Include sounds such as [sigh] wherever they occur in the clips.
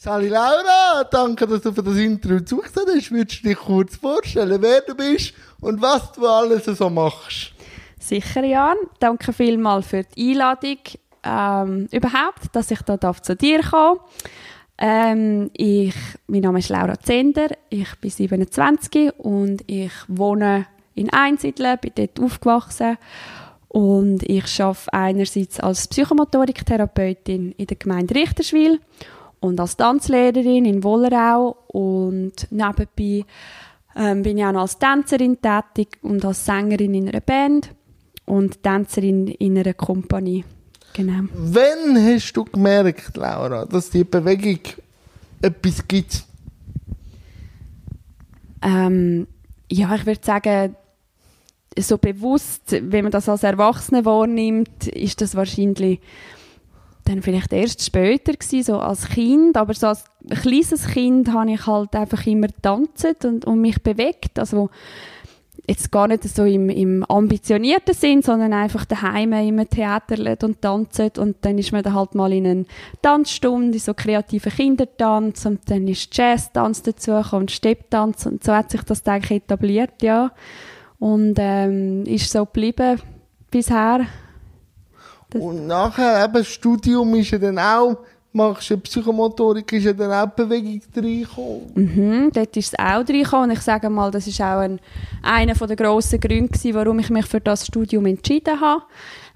Sali Laura, danke, dass du für das Interview zugesagt hast. Würdest du dich kurz vorstellen, wer du bist und was du alles so machst? Sicher, Jan. Danke vielmals für die Einladung. Ähm, überhaupt, dass ich da zu dir komme. Ähm, ich, mein Name ist Laura Zender, ich bin 27 und ich wohne in Einsiedeln, bin dort aufgewachsen und ich arbeite einerseits als Psychomotoriktherapeutin in der Gemeinde Richterswil und als Tanzlehrerin in Wollerau und nebenbei ähm, bin ich auch noch als Tänzerin tätig und als Sängerin in einer Band und Tänzerin in einer Kompanie. Genau. Wann hast du gemerkt, Laura, dass die Bewegung etwas gibt? Ähm, ja, ich würde sagen, so bewusst, wenn man das als Erwachsene wahrnimmt, ist das wahrscheinlich dann vielleicht erst später gewesen, so als Kind, aber so als kleines Kind habe ich halt einfach immer tanzt und, und mich bewegt, also jetzt gar nicht so im, im ambitionierten Sinn, sondern einfach daheim im Theater und tanzt. Und dann ist man dann halt mal in eine Tanzstunde, so kreative Kindertanz. Und dann ist Jazztanz dazu und Stepptanz. Und so hat sich das eigentlich etabliert, ja. Und ähm, ist so geblieben bisher. Das und nachher eben das Studium ist ja dann auch machst du Psychomotorik, ist ja dann auch Bewegung reingekommen. Mhm, dort ist es auch reingekommen und ich sage mal, das ist auch ein, einer der grossen Gründe gewesen, warum ich mich für das Studium entschieden habe,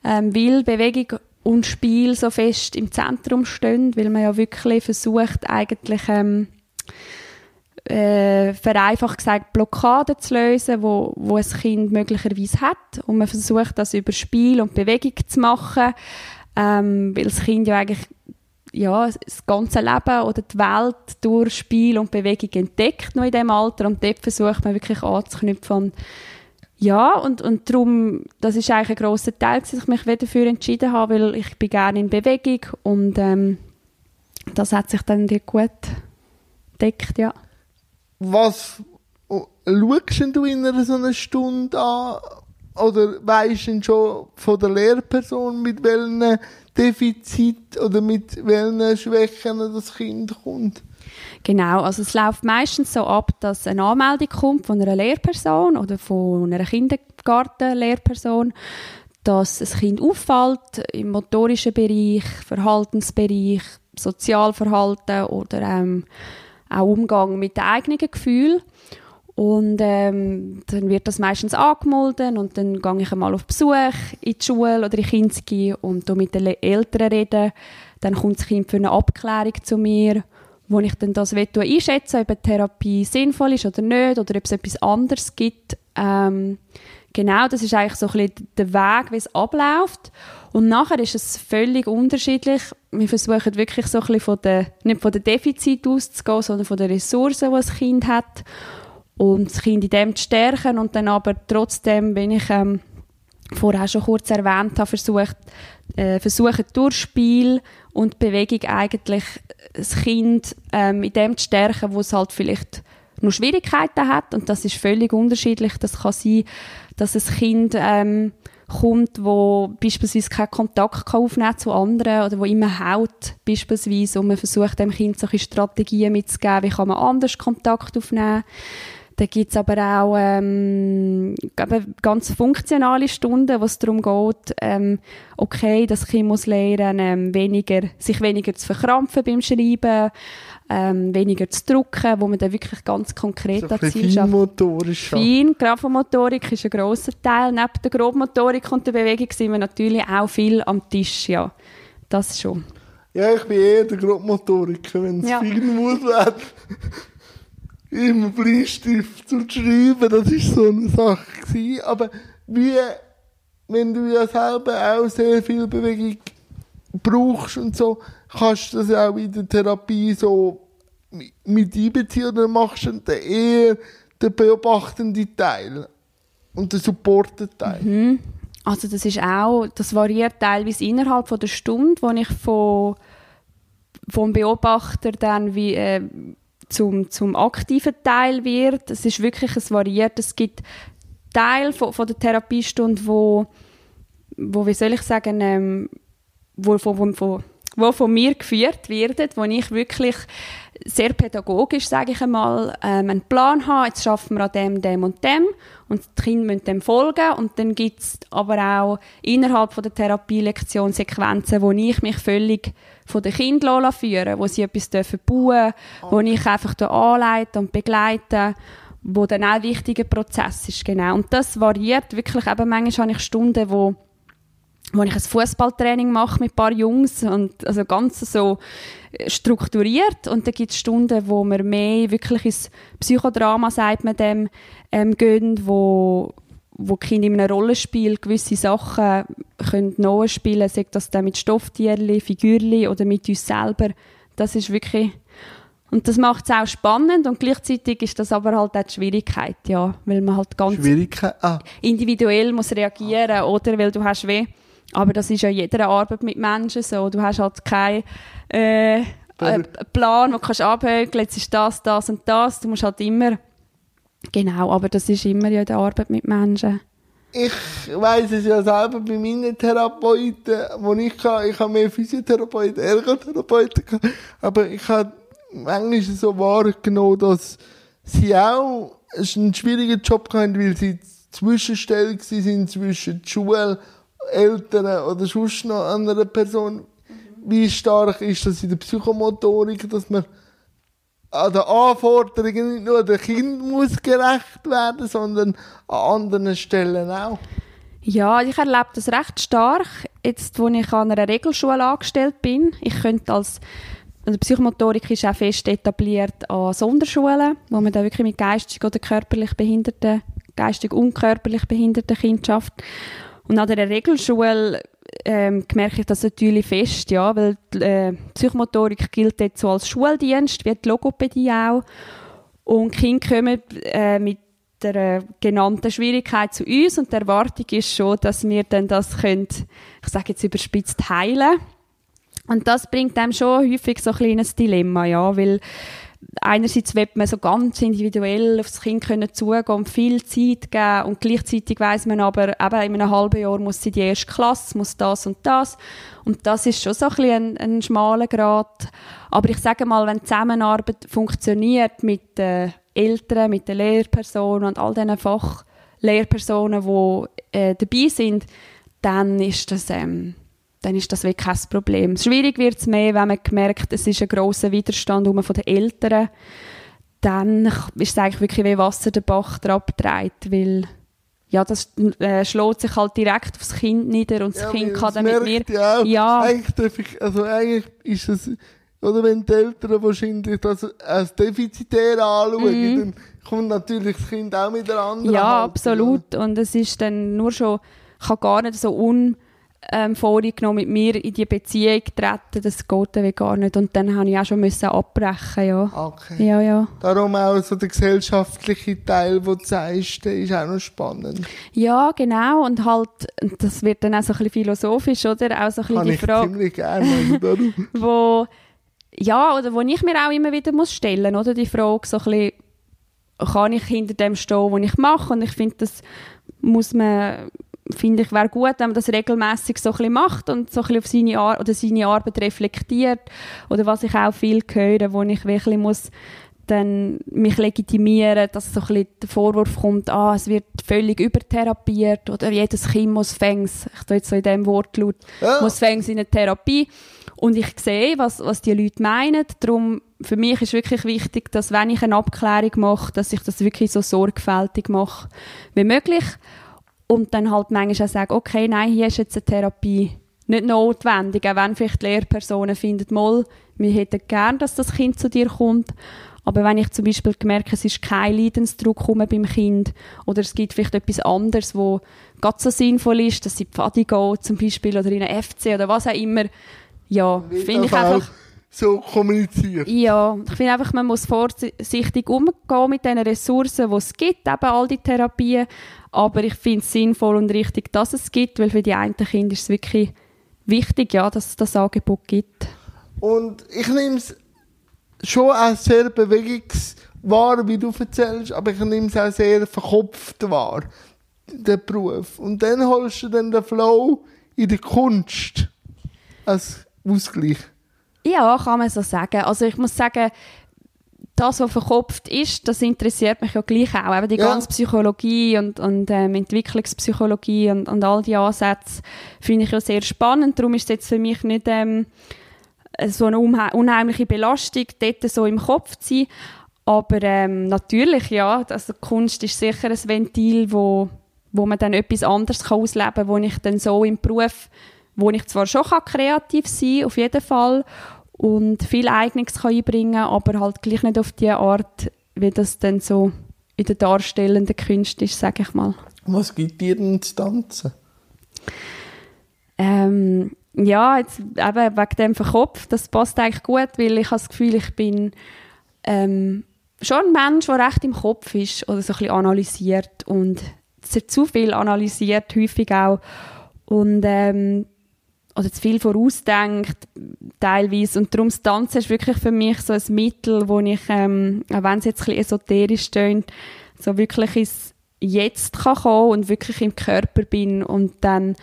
ähm, weil Bewegung und Spiel so fest im Zentrum stehen, weil man ja wirklich versucht, eigentlich ähm, äh, vereinfacht gesagt Blockaden zu lösen, wo, wo ein Kind möglicherweise hat. Und man versucht, das über Spiel und Bewegung zu machen, ähm, weil das Kind ja eigentlich ja, das ganze Leben oder die Welt durch Spiel und Bewegung entdeckt noch in diesem Alter. Und dort versucht man wirklich anzuknüpfen ja, und, und darum, das ist eigentlich ein grosser Teil, dass ich mich dafür entschieden habe, weil ich bin gerne in Bewegung und ähm, das hat sich dann gut entdeckt, ja. Was schaust du in einer so einer Stunde an? Oder weisst du schon von der Lehrperson, mit welchen Defizit oder mit welchen Schwächen das Kind kommt? Genau, also es läuft meistens so ab, dass eine Anmeldung kommt von einer Lehrperson oder von einer Kindergartenlehrperson, dass das Kind auffällt im motorischen Bereich, Verhaltensbereich, Sozialverhalten oder ähm, auch Umgang mit den eigenen Gefühlen. Und ähm, dann wird das meistens angemeldet und dann gehe ich einmal auf Besuch in die Schule oder in Kinski und mit den Eltern reden. Dann kommt das Kind für eine Abklärung zu mir, wo ich dann das einschätze, ob eine Therapie sinnvoll ist oder nicht oder ob es etwas anderes gibt. Ähm, genau, das ist eigentlich so ein bisschen der Weg, wie es abläuft. Und nachher ist es völlig unterschiedlich. Wir versuchen wirklich so ein bisschen von der, nicht von der Defizit auszugehen, sondern von den Ressourcen, die das Kind hat und das Kind in dem zu stärken und dann aber trotzdem, wenn ich ähm, vorher schon kurz erwähnt habe, versucht, äh, versuchen durch Spiel und Bewegung eigentlich das Kind ähm, in dem zu stärken, wo es halt vielleicht noch Schwierigkeiten hat. Und das ist völlig unterschiedlich. Das kann sein, dass ein Kind ähm, kommt, wo beispielsweise keinen Kontakt aufnehmen kann zu anderen oder wo immer haut beispielsweise. Und man versucht dem Kind solche Strategien mitzugeben, wie kann man anders Kontakt aufnehmen gibt es aber auch ähm, ganz funktionale Stunden, wo es darum geht, ähm, okay, das Kind muss lernen, ähm, weniger, sich weniger zu verkrampfen beim Schreiben, ähm, weniger zu drucken, wo man dann wirklich ganz konkret so Ziel Feinmotorisch. Fein, Grafomotorik ist ein grosser Teil. Neben der Grobmotorik und der Bewegung sind wir natürlich auch viel am Tisch, ja. Das schon. Ja, ich bin eher der Grobmotoriker, wenn es ja. fein muss [laughs] immer Bleistift zu schreiben, das war so eine Sache gewesen. Aber wie, wenn du ja selber auch sehr viel Bewegung brauchst und so, kannst du das auch in der Therapie so mit einbeziehen oder machst du dann eher den beobachtenden Teil und den supportenden Teil? Mhm. Also das ist auch, das variiert teilweise innerhalb von der Stunde, wo ich von vom Beobachter dann wie äh, zum, zum aktiven Teil wird. Es ist wirklich, es variiert. Es gibt Teil von, von der Therapiestunde, wo, wo, wie soll ich sagen, ähm, wo, wo, wo, wo von mir geführt werden, wo ich wirklich sehr pädagogisch, sage ich einmal, ähm, einen Plan habe, jetzt schaffen wir an dem, dem und dem und die Kinder müssen dem folgen und dann gibt es aber auch innerhalb von der Therapielektion Sequenzen, wo ich mich völlig von den Kindern führen wo sie etwas dürfen bauen dürfen, wo ich einfach anleite und begleite wo dann auch ein wichtiger Prozess ist, genau. Und das variiert wirklich, eben manchmal habe ich Stunden, wo wo ich ein Fußballtraining mache mit ein paar Jungs und also ganz so strukturiert und dann gibt es Stunden, wo wir mehr wirklich ins Psychodrama, sagt man dem, ähm, gehen, wo wo die Kinder in einem Rollenspiel gewisse Sachen können nachspielen, sei das dann mit Stofftierli, Figürli oder mit uns selber. Das ist wirklich und das macht es auch spannend und gleichzeitig ist das aber halt auch die Schwierigkeit, ja, weil man halt ganz ah. individuell muss reagieren, oder weil du hast weh aber das ist ja jeder Arbeit mit Menschen so. Du hast halt keinen äh, Plan, wo du kannst abhökeln, jetzt ist das, das und das. Du musst halt immer, genau, aber das ist immer ja die Arbeit mit Menschen. Ich weiß es ja selber bei meinen Therapeuten, wo ich kann, ich habe mehr Physiotherapeuten, Ergotherapeuten gehabt, aber ich habe manchmal so wahrgenommen, dass sie auch einen schwierigen Job hatten, weil sie Zwischenstelle sind zwischen der Schule Eltern oder sonst noch einer Person, wie stark ist das in der Psychomotorik, dass man an den Anforderungen nicht nur der Kind muss gerecht werden, sondern an anderen Stellen auch. Ja, ich erlebe das recht stark, jetzt wo ich an einer Regelschule angestellt bin. Ich könnte als also Psychomotorik ist auch fest etabliert an Sonderschulen, wo man da wirklich mit geistig oder körperlich behinderten, geistig unkörperlich behinderten Kindern schafft. Und an der Regelschule ähm, merke ich das natürlich fest, ja, weil die, äh, Psychomotorik gilt jetzt so als Schuldienst, wie die Logopädie auch. Und Kinder kommen äh, mit der äh, genannten Schwierigkeit zu uns und die Erwartung ist schon, dass wir dann das können, ich sage jetzt überspitzt, heilen. Und das bringt einem schon häufig so ein kleines Dilemma, ja, weil einerseits will man so ganz individuell aufs Kind können zugehen und viel Zeit geben und gleichzeitig weiß man aber, eben in einem halben Jahr muss sie die erste Klasse, muss das und das und das ist schon so ein, bisschen ein, ein schmaler Grad. Aber ich sage mal, wenn die Zusammenarbeit funktioniert mit den Eltern, mit den Lehrpersonen und all diesen Fachlehrpersonen, die äh, dabei sind, dann ist das ähm, dann ist das wirklich kein Problem. Schwierig wird es mehr, wenn man merkt, es ist ein grosser Widerstand von den Eltern. Dann ist es eigentlich wirklich wie Wasser den Bach abtreibt, weil ja, das äh, schlägt sich halt direkt aufs Kind nieder und das ja, Kind kann dann mit mir... Ja, ja. Eigentlich, darf ich, also eigentlich ist es, oder wenn die Eltern wahrscheinlich das als defizitär anschauen, mm. dann kommt natürlich das Kind auch mit der anderen Ja, Haltung. absolut. Und es ist dann nur schon, kann gar nicht so un ähm, vorgenommen, mit mir in die Beziehung treten, das geht dann gar nicht. Und dann habe ich auch schon müssen abbrechen, ja. Okay. Ja, ja. Darum auch so der gesellschaftliche Teil, den du sagst, der ist auch noch spannend. Ja, genau. Und halt, das wird dann auch so ein bisschen philosophisch, oder? Auch so ein bisschen Kann die ich Frage. ziemlich gerne, [laughs] wo, ja, oder wo ich mir auch immer wieder muss stellen, oder? Die Frage so ein bisschen, kann ich hinter dem stehen, was ich mache? Und ich finde, das muss man finde ich, wäre gut, wenn man das regelmäßig so ein bisschen macht und so ein bisschen auf seine, Ar oder seine Arbeit reflektiert. Oder was ich auch viel höre, wo ich wirklich muss dann mich legitimieren, dass so ein bisschen der Vorwurf kommt, ah, es wird völlig übertherapiert oder jedes Kind muss fängs, ich tue jetzt so in dem Wortlaut, ja. muss fängs in eine Therapie. Und ich sehe, was, was die Leute meinen. Darum, für mich ist wirklich wichtig, dass wenn ich eine Abklärung mache, dass ich das wirklich so sorgfältig mache wie möglich und dann halt manchmal auch sagen, okay, nein, hier ist jetzt eine Therapie nicht notwendig, auch wenn vielleicht die Lehrpersonen finden, mal, wir hätten gern, dass das Kind zu dir kommt, aber wenn ich zum Beispiel merke, es ist kein Leidensdruck beim Kind oder es gibt vielleicht etwas anderes, wo ganz so sinnvoll ist, dass sie Pfadi geht zum Beispiel oder in eine FC oder was auch immer, ja, finde ich einfach so kommuniziert. Ja, ich finde einfach, man muss vorsichtig umgehen mit den Ressourcen, die es gibt, eben all die Therapien. Aber ich finde es sinnvoll und richtig, dass es gibt, weil für die einen Kinder ist es wirklich wichtig, ja, dass es das Angebot gibt. Und ich nehme es schon auch sehr bewegungswahr, wie du erzählst, aber ich nehme es auch sehr verkopft wahr, den Beruf. Und dann holst du dann den Flow in die Kunst. Als Ausgleich. Ja, kann man so sagen. Also ich muss sagen, das, was verkopft ist, das interessiert mich ja gleich auch. Eben die ja. ganze Psychologie und, und ähm, Entwicklungspsychologie und, und all die Ansätze finde ich ja sehr spannend. Darum ist es jetzt für mich nicht ähm, so eine unheimliche Belastung, dort so im Kopf zu sein. Aber ähm, natürlich, ja, also Kunst ist sicher ein Ventil, wo, wo man dann etwas anderes kann ausleben kann, wo ich dann so im Beruf, wo ich zwar schon kann kreativ sein kann, auf jeden Fall, und viel Eigenes kann einbringen aber halt gleich nicht auf die Art, wie das dann so in der darstellenden Kunst ist, sage ich mal. Was gibt dir denn zu tanzen? Ähm, ja, jetzt eben wegen dem Verkopf, das passt eigentlich gut, weil ich habe das Gefühl, ich bin ähm, schon ein Mensch, der recht im Kopf ist oder so ein bisschen analysiert und zu viel analysiert, häufig auch. Und ähm, oder zu viel vorausdenkt, teilweise. Und darum das Tanzen ist wirklich für mich so ein Mittel, wo ich, ähm, auch wenn es jetzt ein bisschen esoterisch tönt, so wirklich ins Jetzt kann kommen und wirklich im Körper bin und dann,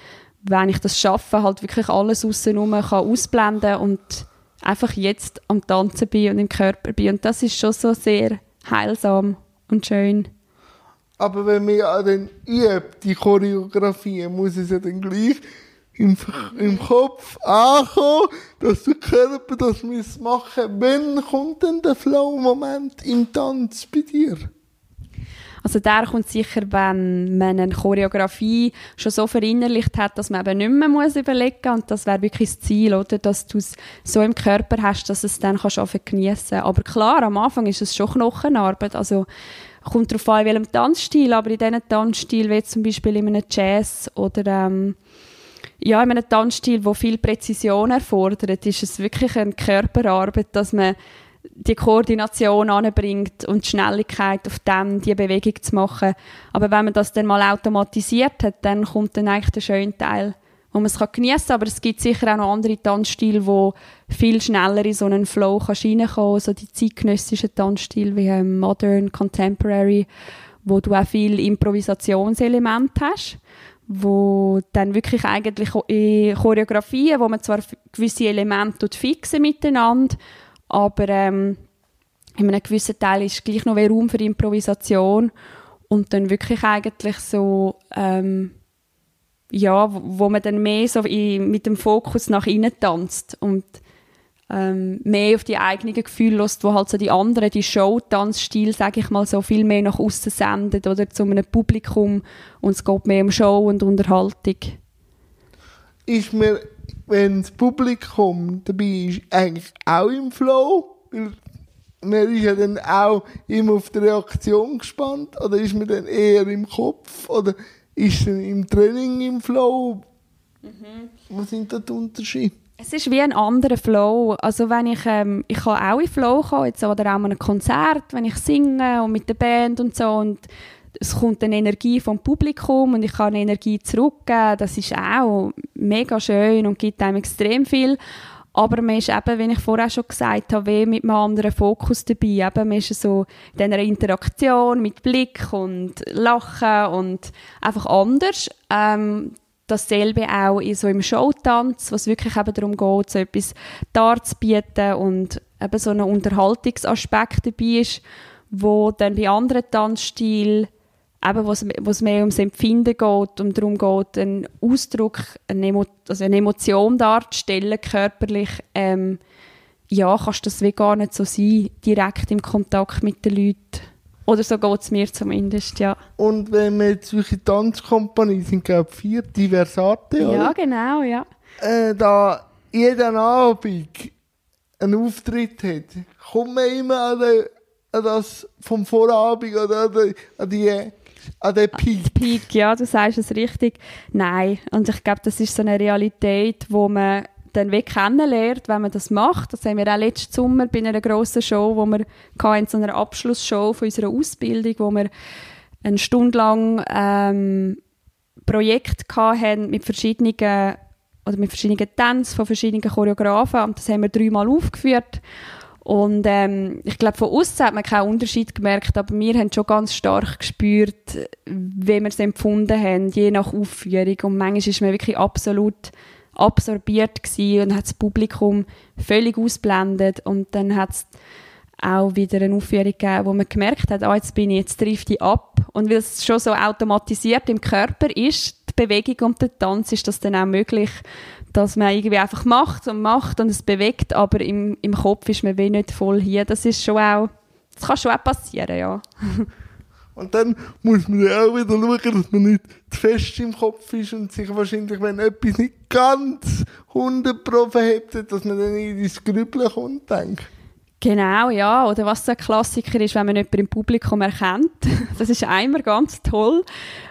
wenn ich das schaffe, halt wirklich alles außenrum kann ausblenden und einfach jetzt am Tanzen bin und im Körper bin. Und das ist schon so sehr heilsam und schön. Aber wenn man dann übt, die Choreografie, muss es ja dann gleich im, im Kopf ankommen, dass der Körper das muss machen Wann kommt denn der Flow-Moment im Tanz bei dir? Also der kommt sicher, wenn man eine Choreografie schon so verinnerlicht hat, dass man eben nicht mehr muss überlegen muss. Und das wäre wirklich das Ziel, oder? dass du es so im Körper hast, dass es dann kannst geniessen Aber klar, am Anfang ist es schon Knochenarbeit. Also kommt darauf an, in welchem Tanzstil, aber in diesen Tanzstil, wie zum Beispiel in einem Jazz oder ähm, ja, in einem Tanzstil, der viel Präzision erfordert, ist es wirklich eine Körperarbeit, dass man die Koordination anbringt und die Schnelligkeit auf dem, die Bewegung zu machen. Aber wenn man das dann mal automatisiert hat, dann kommt dann eigentlich der schöne Teil, wo man es geniessen kann. Aber es gibt sicher auch noch andere Tanzstile, wo viel schneller in so einen Flow reinkommen kann, so die zeitgenössischen Tanzstile wie ähm, Modern, Contemporary, wo du auch viel Improvisationselement hast wo dann wirklich eigentlich in Choreografien, wo man zwar gewisse Elemente fixen miteinander, aber ähm, in einem gewissen Teil ist gleich noch mehr Raum für Improvisation und dann wirklich eigentlich so ähm, ja, wo man dann mehr so in, mit dem Fokus nach innen tanzt und ähm, mehr auf die eigenen Gefühle lässt, wo halt so die anderen, die Show-Tanzstil, sage ich mal so, viel mehr nach außen sendet oder zu einem Publikum und es geht mehr um Show und Unterhaltung. Ist mir, wenn das Publikum dabei ist, eigentlich auch im Flow? Weil man ist ja dann auch immer auf die Reaktion gespannt oder ist man dann eher im Kopf oder ist man im Training im Flow? Mhm. Was sind da die Unterschiede? Es ist wie ein anderer Flow. Also wenn ich, ähm, ich kann auch in Flow kommen, jetzt, oder auch an einem Konzert, wenn ich singe und mit der Band und so und es kommt eine Energie vom Publikum und ich kann eine Energie zurückgeben. Das ist auch mega schön und gibt einem extrem viel. Aber man ist eben, wie ich vorher schon gesagt habe, mit einem anderen Fokus dabei. Eben, man ist so in dieser Interaktion mit Blick und Lachen und einfach anders. Ähm, dasselbe auch in so im Showtanz, was wirklich eben darum geht, so etwas darzubieten und eben so ein Unterhaltungsaspekt dabei ist, wo dann bei anderen Tanzstilen eben, wo es mehr ums Empfinden geht und darum geht, einen Ausdruck, eine, Emo also eine Emotion darzustellen, körperlich, ähm, ja, kannst das wie gar nicht so sein, direkt im Kontakt mit den Leuten. Oder so geht es mir zumindest, ja. Und wenn wir jetzt solche Tanzkompanie sind, glaube ich, vier Diversate, oder? Ja, genau, ja. Äh, da jeden Abend einen Auftritt hat, kommt man immer an, den, an das vom Vorabend oder an die, an die an den Peak. Peak, ja, du sagst es richtig. Nein, und ich glaube, das ist so eine Realität, wo man dann wie kennenlernt, wenn man das macht. Das haben wir auch letzten Sommer bei einer grossen Show, wo wir in so einer Abschlussshow von unserer Ausbildung, wo wir eine Stunde lang ähm, Projekt hatten mit verschiedenen oder mit verschiedenen Tänzen von verschiedenen Choreografen und das haben wir dreimal aufgeführt und ähm, ich glaube, von außen hat man keinen Unterschied gemerkt, aber wir haben schon ganz stark gespürt, wie wir es empfunden haben, je nach Aufführung. Und manchmal ist man wirklich absolut absorbiert und hat das Publikum völlig ausblendet und dann hat es auch wieder eine Aufführung gegeben, wo man gemerkt hat, ah, jetzt bin ich, jetzt trifft ich ab. Und weil es schon so automatisiert im Körper ist, die Bewegung und der Tanz, ist das dann auch möglich, dass man irgendwie einfach macht und macht und es bewegt, aber im, im Kopf ist man wie nicht voll hier. Das ist schon auch, das kann schon auch passieren, ja. [laughs] Und dann muss man ja auch wieder schauen, dass man nicht zu fest im Kopf ist und sich wahrscheinlich, wenn etwas nicht ganz 100 Pro verhebt, dass man dann in ins Grübeln kommt, denke Genau, ja. Oder was so ein Klassiker ist, wenn man jemanden im Publikum erkennt. [laughs] Das ist einmal ganz toll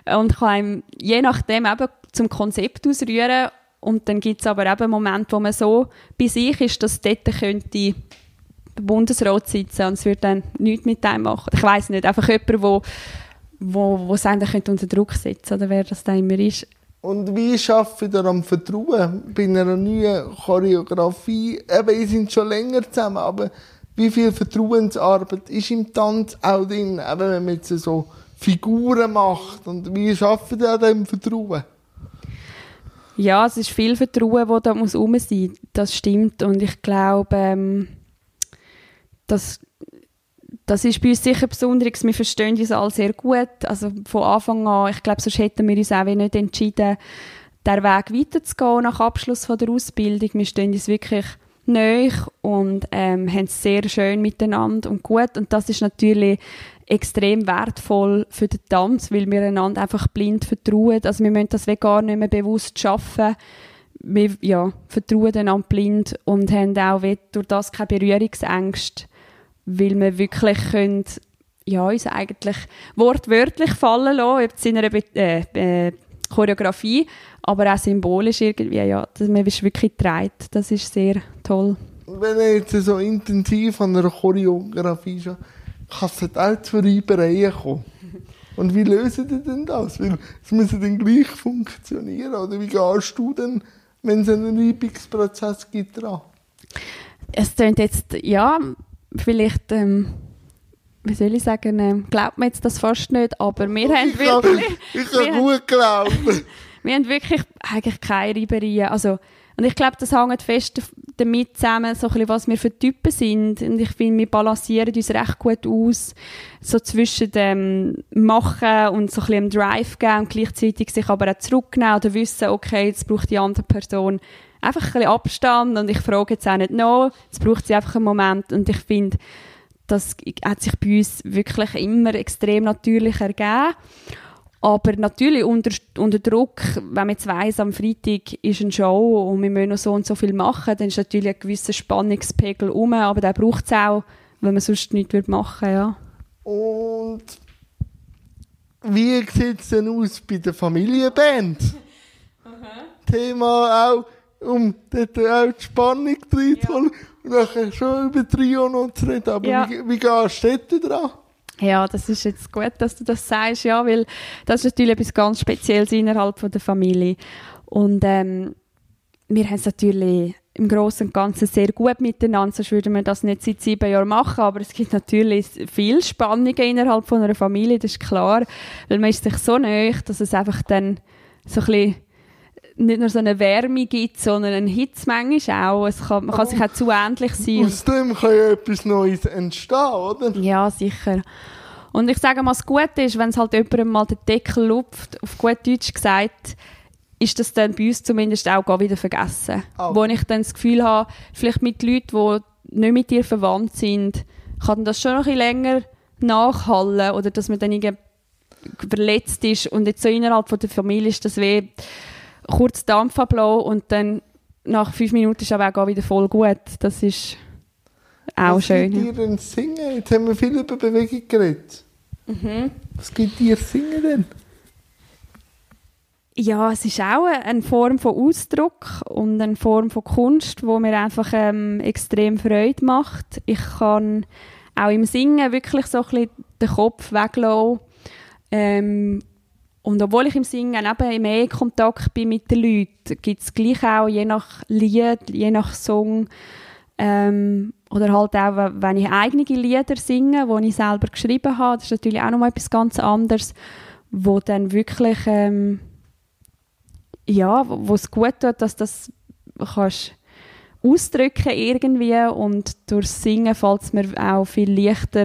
und kann einem je nachdem eben zum Konzept ausrühren. Und dann gibt es aber eben Momente, wo man so bei sich ist, dass dort könnte Bundesrat sitzen und es würde dann nichts mit dem machen. Ich weiß nicht, einfach jemand, wo, wo, wo es könnte unter Druck setzen oder wer das dann immer ist. Und wie schafft ihr am Vertrauen bei einer neuen Choreografie? Eben, ihr seid schon länger zusammen, aber wie viel Vertrauensarbeit ist im Tanz auch drin, eben wenn man jetzt so Figuren macht und wie schafft ihr an diesem Vertrauen? Ja, es ist viel Vertrauen, das da muss rum sein. Das stimmt und ich glaube, ähm, das, das ist bei uns sicher besonders. Wir verstehen uns alle sehr gut. Also von Anfang an, ich glaube, sonst hätten wir uns auch nicht entschieden, den Weg weiterzugehen nach Abschluss von der Ausbildung. Wir stehen uns wirklich neu und ähm, haben es sehr schön miteinander und gut. Und das ist natürlich extrem wertvoll für den Tanz, weil wir einander einfach blind vertrauen. Also wir müssen das gar nicht mehr bewusst schaffen wir ja, vertrauen einander blind und haben auch durch das keine Berührungsängste weil wir wirklich können, ja, uns eigentlich wortwörtlich fallen lassen, ob es in einer Be äh, äh, Choreografie, aber auch symbolisch irgendwie, ja, dass man ist wirklich treibt. Das ist sehr toll. Wenn ihr jetzt so intensiv an einer Choreografie schon, kann es auch zu Reibereien kommen. Und wie lösen die denn das? Weil es muss dann gleich funktionieren. Oder wie gehst du denn, wenn es einen Reibungsprozess gibt, dran? Es klingt jetzt, ja, vielleicht, ähm, wie soll ich sagen, ähm, glaubt man jetzt das fast nicht, aber wir haben ich wirklich... Kann, [laughs] ich kann gut glauben. [laughs] wir haben wirklich eigentlich keine Reiberien. Also, und ich glaube, das hängt fest damit zusammen, so ein bisschen, was wir für Typen sind. Und ich finde, wir balancieren uns recht gut aus, so zwischen dem Machen und so ein bisschen dem Drive geben und gleichzeitig sich aber auch zurücknehmen oder wissen, okay, jetzt braucht die andere Person einfach ein bisschen Abstand und ich frage jetzt auch nicht noch, es braucht sie einfach einen Moment und ich finde, das hat sich bei uns wirklich immer extrem natürlich ergeben. Aber natürlich unter, unter Druck, wenn man jetzt weiss, am Freitag ist eine Show und wir müssen noch so und so viel machen, dann ist natürlich ein gewisser Spannungspegel um, aber den braucht es auch, wenn man sonst nichts machen würde, ja. Und wie sieht es denn aus bei der Familienband? [laughs] Thema auch um dort auch die Spannung reinzuholen ja. und nachher schon über Trio noch zu reden. Aber ja. wie, wie gehst du dort dran? Ja, das ist jetzt gut, dass du das sagst, ja, weil das ist natürlich etwas ganz Spezielles innerhalb von der Familie. Und ähm, wir haben es natürlich im Großen und Ganzen sehr gut miteinander, sonst würden wir das nicht seit sieben Jahren machen, aber es gibt natürlich viel Spannungen innerhalb von einer Familie, das ist klar, weil man ist sich so nahe, dass es einfach dann so ein bisschen nicht nur so eine Wärme gibt, sondern ein Hitz manchmal auch. Es kann, man kann sich auch zu ähnlich sein. Aus dem kann ja etwas Neues entstehen, oder? Ja, sicher. Und ich sage mal, das Gute ist, wenn es halt jemandem mal den Deckel lupft, auf gut Deutsch gesagt, ist das dann bei uns zumindest auch wieder vergessen. Oh. Wo ich dann das Gefühl habe, vielleicht mit Leuten, die nicht mit dir verwandt sind, kann das schon noch ein bisschen länger nachhallen oder dass man dann irgendwie verletzt ist und jetzt so innerhalb von der Familie ist das weh kurz Dampf ablassen und dann nach fünf Minuten ist aber auch wieder voll gut. Das ist auch Was schön. Was gibt dir denn Singen? Jetzt haben wir viel über Bewegung geredet. Mhm. Was gibt dir Singen denn? Ja, es ist auch eine Form von Ausdruck und eine Form von Kunst, wo mir einfach ähm, extrem Freude macht. Ich kann auch im Singen wirklich so ein bisschen den Kopf weglassen ähm, und obwohl ich im Singen eben mehr Kontakt bin mit den Leuten, gibt es gleich auch je nach Lied, je nach Song ähm, oder halt auch, wenn ich eigene Lieder singe, die ich selber geschrieben habe, das ist natürlich auch noch mal etwas ganz anderes, wo dann wirklich ähm, ja, wo es gut tut, dass das kannst ausdrücken irgendwie und durch Singen fällt es mir auch viel leichter,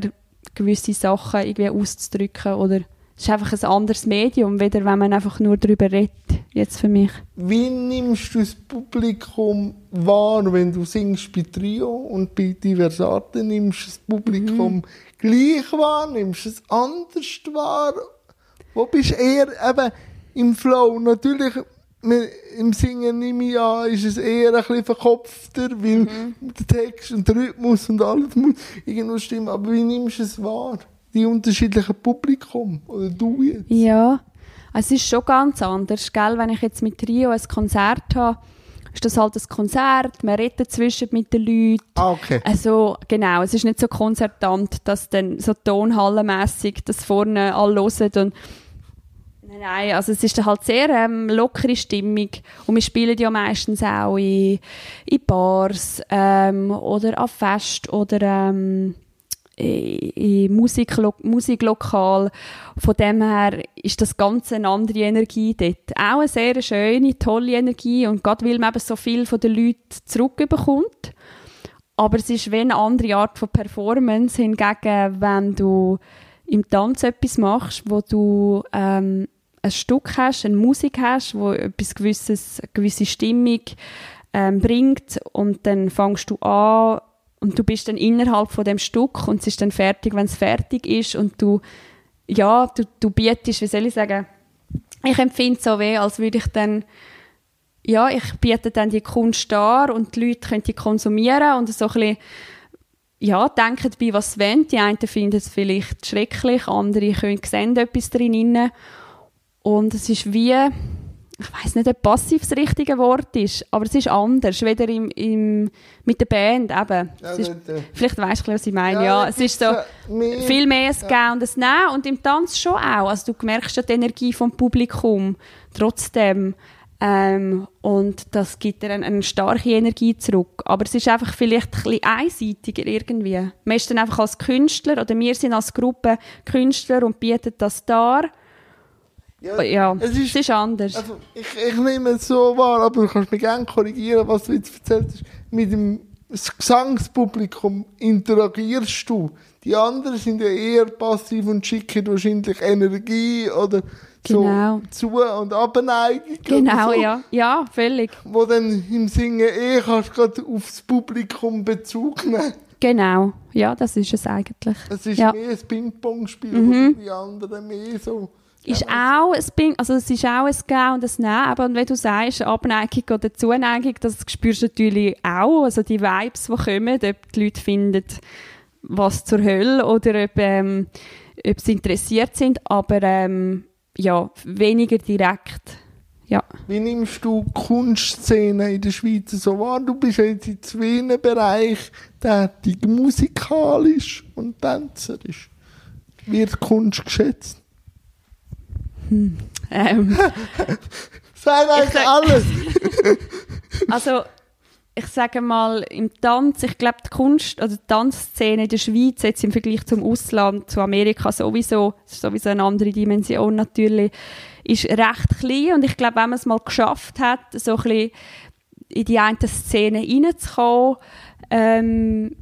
gewisse Sachen irgendwie auszudrücken oder ist einfach ein anderes Medium, weder wenn man einfach nur darüber redet, jetzt für mich. Wie nimmst du das Publikum wahr, wenn du singst bei Trio und bei Diversate nimmst du das Publikum mhm. gleich wahr, nimmst du es anders wahr? Wo bist du eher eben im Flow? Natürlich im Singen nehme ich an, ist es eher ein bisschen verkopfter, weil mhm. der Text und der Rhythmus und alles muss irgendwo stimmen. Aber wie nimmst du es wahr? Die unterschiedlichen Publikum? Oder du jetzt? Ja, es ist schon ganz anders, gell? Wenn ich jetzt mit Trio ein Konzert habe, ist das halt ein Konzert, man redet zwischen mit den Leuten. Ah, okay. Also, genau, es ist nicht so konzertant, dass dann so tonhallenmässig das vorne alle hören und Nein, also es ist halt sehr ähm, lockere Stimmung und wir spielen ja meistens auch in, in Bars ähm, oder an Fest oder ähm, in Musiklo Musiklokal. Von dem her ist das Ganze eine andere Energie dort. Auch eine sehr schöne, tolle Energie und gerade weil man eben so viel von den Leuten zurückbekommt. Aber es ist wie eine andere Art von Performance hingegen, wenn du im Tanz etwas machst, wo du ähm, ein Stück hast, eine Musik hast, wo etwas gewisses, eine gewisse Stimmung ähm, bringt und dann fängst du an und du bist dann innerhalb von dem Stück und es ist dann fertig, wenn es fertig ist und du ja, du, du bietest, wie soll ich sagen, ich empfinde es so weh, als würde ich dann ja, ich biete dann die Kunst dar und die Leute können die konsumieren und so ein bisschen ja, denken bei, was sie wollen. Die einen finden es vielleicht schrecklich, andere können sehen etwas drin und es ist wie, ich weiß nicht, ob passiv das richtige Wort ist, aber es ist anders, weder im, im, mit der Band eben. Ja, ist, vielleicht weißt du, was ich meine. Ja, ja es ist so mehr, viel mehr ein ja. und ein Nehmen und im Tanz schon auch. Also du merkst ja die Energie vom Publikum trotzdem. Ähm, und das gibt dir eine, eine, starke Energie zurück. Aber es ist einfach vielleicht ein bisschen einseitiger irgendwie. Man ist dann einfach als Künstler, oder wir sind als Gruppe Künstler und bieten das dar ja, ja es, ist, es ist anders. Also ich, ich nehme es so wahr, aber du kannst mich gerne korrigieren, was du jetzt erzählt hast. Mit dem Gesangspublikum interagierst du. Die anderen sind ja eher passiv und schicken wahrscheinlich Energie oder genau. so Zu- und Abneigung. Genau, so, ja. Ja, völlig. Wo dann im Singen eh kannst du aufs Publikum Bezug nehmen. Genau, ja, das ist es eigentlich. Es ist ja. mehr ein Ping-Pong-Spiel, mhm. die anderen mehr so ist auch ein Bing, also es ist auch ein Gehen und ein Nehmen, aber wenn du sagst, Abneigung oder Zuneigung, das spürst du natürlich auch, also die Vibes, die kommen, ob die Leute finden, was zur Hölle oder ob, ähm, ob sie interessiert sind, aber ähm, ja, weniger direkt. Ja. Wie nimmst du Kunstszene in der Schweiz so wahr? Du bist jetzt in zwei Bereichen tätig, musikalisch und tänzerisch. Wird Kunst geschätzt? Hm. Ähm, [laughs] Sag eigentlich alles. [laughs] also, ich sage mal, im Tanz, ich glaube, die Kunst, also die Tanzszene in der Schweiz, jetzt im Vergleich zum Ausland, zu Amerika sowieso, ist sowieso eine andere Dimension natürlich, ist recht klein und ich glaube, wenn man es mal geschafft hat, so ein bisschen in die eine Szene reinzukommen, ähm,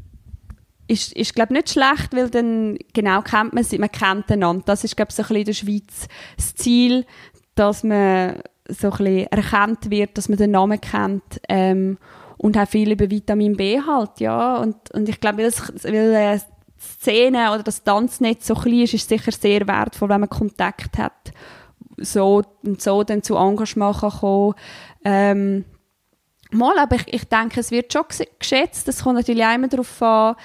ist, ist glaube nicht schlecht, weil dann genau kennt man sie, man kennt einander. Das ist glaube so ein bisschen in der Schweiz das Ziel, dass man so ein bisschen erkannt wird, dass man den Namen kennt ähm, und auch viel über Vitamin B halt, ja. Und, und ich glaube, weil, das, weil äh, die Szene oder das Tanznetz so klein ist, ist sicher sehr wertvoll, wenn man Kontakt hat. So und so dann zu Engagement kann kommen. Ähm, mal, aber ich, ich denke, es wird schon geschätzt. Es kommt natürlich auch immer darauf an,